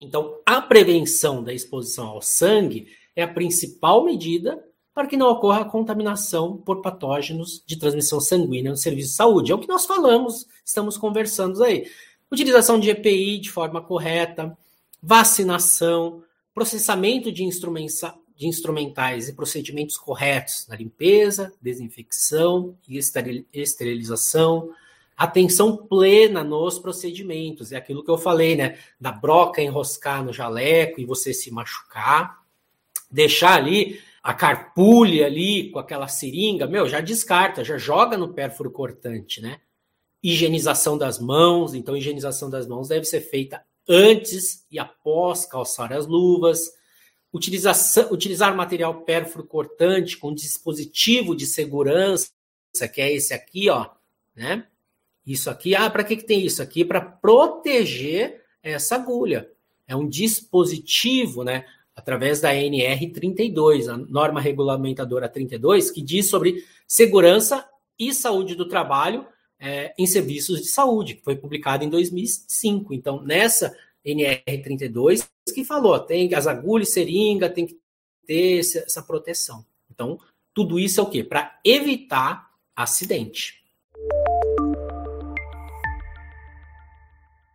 Então, a prevenção da exposição ao sangue é a principal medida para que não ocorra a contaminação por patógenos de transmissão sanguínea no serviço de saúde. É o que nós falamos, estamos conversando aí. Utilização de EPI de forma correta, vacinação, processamento de, de instrumentais e procedimentos corretos na limpeza, desinfecção e esterilização, atenção plena nos procedimentos. É aquilo que eu falei, né? Da broca enroscar no jaleco e você se machucar, deixar ali a carpulha ali com aquela seringa, meu, já descarta, já joga no pérfuro cortante, né? Higienização das mãos, então higienização das mãos deve ser feita antes e após calçar as luvas. Utilização, utilizar material pérfuro cortante com dispositivo de segurança, que é esse aqui, ó, né? Isso aqui, ah, para que, que tem isso aqui? Para proteger essa agulha. É um dispositivo, né? através da NR 32, a norma regulamentadora 32, que diz sobre segurança e saúde do trabalho é, em serviços de saúde, que foi publicada em 2005. Então, nessa NR 32, que falou, tem as agulhas, seringa, tem que ter essa proteção. Então, tudo isso é o quê? Para evitar acidente.